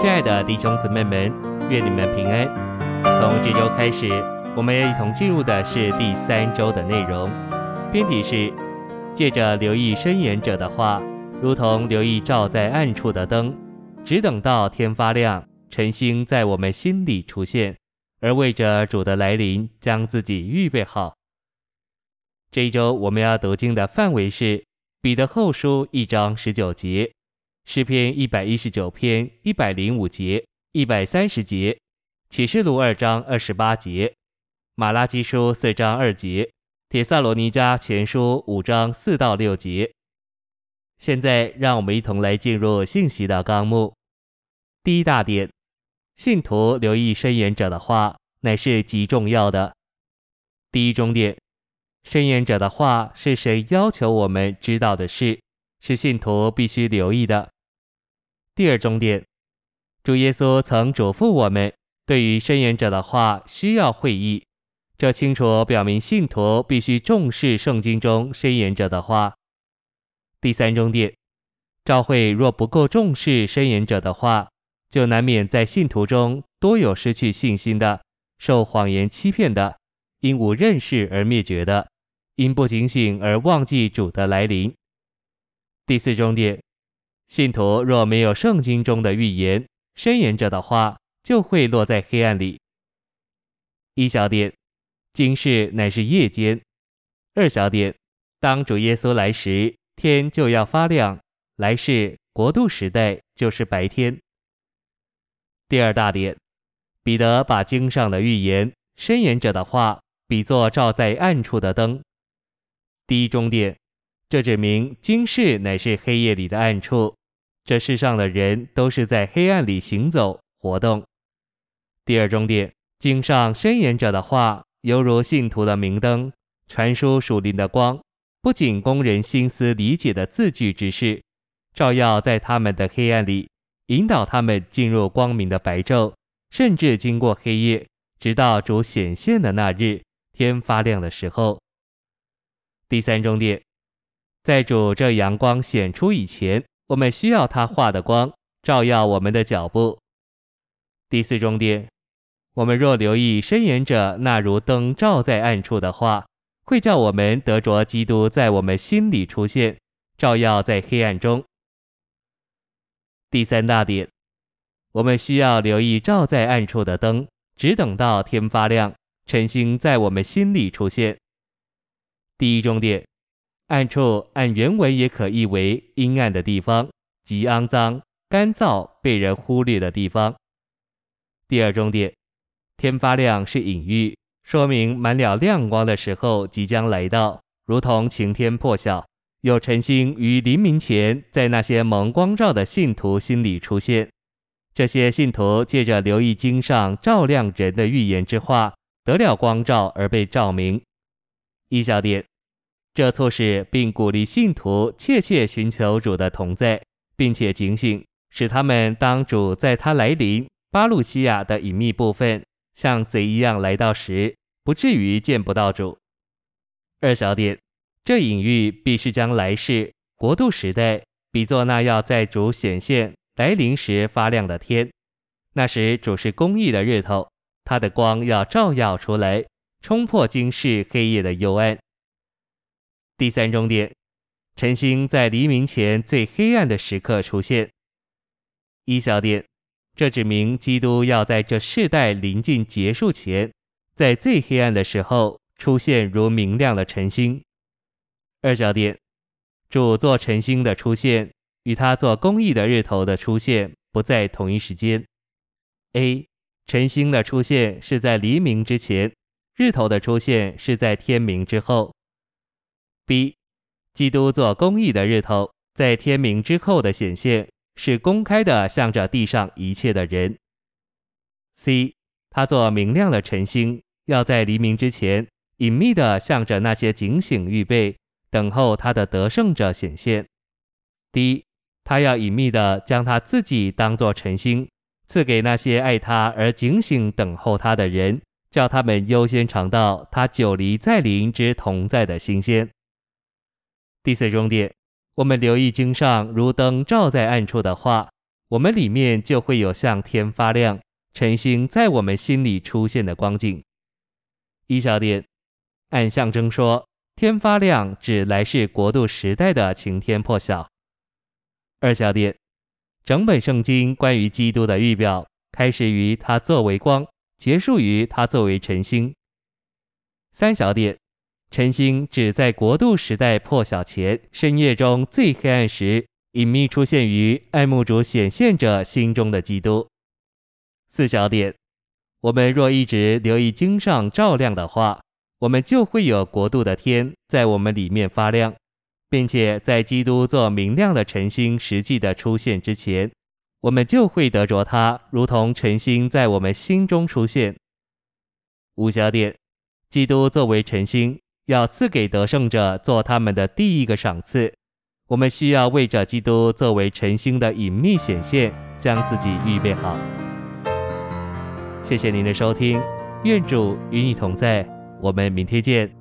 亲爱的弟兄姊妹们，愿你们平安。从这周开始，我们要一同进入的是第三周的内容。编题是借着留意申言者的话，如同留意照在暗处的灯，只等到天发亮，晨星在我们心里出现，而为着主的来临，将自己预备好。这一周我们要读经的范围是彼得后书一章十九节。诗篇一百一十九篇一百零五节、一百三十节，启示录二章二十八节，马拉基书四章二节，帖撒罗尼迦前书五章四到六节。现在，让我们一同来进入信息的纲目。第一大点，信徒留意申言者的话，乃是极重要的。第一中点，申言者的话是谁要求我们知道的事，是信徒必须留意的。第二重点，主耶稣曾嘱咐我们，对于申言者的话需要会意，这清楚表明信徒必须重视圣经中申言者的话。第三重点，教会若不够重视申言者的话，就难免在信徒中多有失去信心的、受谎言欺骗的、因无认识而灭绝的、因不警醒而忘记主的来临。第四重点。信徒若没有圣经中的预言，申言者的话就会落在黑暗里。一小点，今世乃是夜间；二小点，当主耶稣来时，天就要发亮，来世国度时代就是白天。第二大点，彼得把经上的预言，申言者的话比作照在暗处的灯。第一中点，这指明今世乃是黑夜里的暗处。这世上的人都是在黑暗里行走活动。第二重点，经上宣言者的话，犹如信徒的明灯，传输属灵的光，不仅供人心思理解的字句之事，照耀在他们的黑暗里，引导他们进入光明的白昼，甚至经过黑夜，直到主显现的那日，天发亮的时候。第三重点，在主这阳光显出以前。我们需要他画的光照耀我们的脚步。第四重点，我们若留意伸延者那如灯照在暗处的话，会叫我们得着基督在我们心里出现，照耀在黑暗中。第三大点，我们需要留意照在暗处的灯，只等到天发亮，晨星在我们心里出现。第一重点。暗处按原文也可译为阴暗的地方，极肮脏、干燥、被人忽略的地方。第二重点，天发亮是隐喻，说明满了亮光的时候即将来到，如同晴天破晓，有晨星于黎明前，在那些蒙光照的信徒心里出现。这些信徒借着留意经上照亮人的预言之话，得了光照而被照明。一小点。这促使并鼓励信徒切切寻求主的同在，并且警醒，使他们当主在他来临巴路西亚的隐秘部分，像贼一样来到时，不至于见不到主。二小点，这隐喻必是将来世国度时代比作那要在主显现来临时发亮的天，那时主是公义的日头，他的光要照耀出来，冲破今世黑夜的幽暗。第三重点，晨星在黎明前最黑暗的时刻出现。一小点，这指明基督要在这世代临近结束前，在最黑暗的时候出现如明亮的晨星。二小点，主做晨星的出现与他做公义的日头的出现不在同一时间。A，晨星的出现是在黎明之前，日头的出现是在天明之后。B，基督做公义的日头，在天明之后的显现是公开的，向着地上一切的人。C，他做明亮的晨星，要在黎明之前隐秘的向着那些警醒预备、等候他的得胜者显现。D，他要隐秘的将他自己当作晨星，赐给那些爱他而警醒等候他的人，叫他们优先尝到他久离再临之同在的新鲜。第四重点，我们留意经上如灯照在暗处的话，我们里面就会有像天发亮、晨星在我们心里出现的光景。一小点，按象征说，天发亮指来世国度时代的晴天破晓。二小点，整本圣经关于基督的预表，开始于他作为光，结束于他作为晨星。三小点，晨星只在国度时代破晓前，深夜中最黑暗时，隐秘出现于爱慕主显现者心中的基督。四小点，我们若一直留意经上照亮的话，我们就会有国度的天在我们里面发亮，并且在基督做明亮的晨星实际的出现之前，我们就会得着他，如同晨星在我们心中出现。五小点，基督作为晨星，要赐给得胜者做他们的第一个赏赐。我们需要为着基督作为晨星的隐秘显现，将自己预备好。谢谢您的收听，愿主与你同在，我们明天见。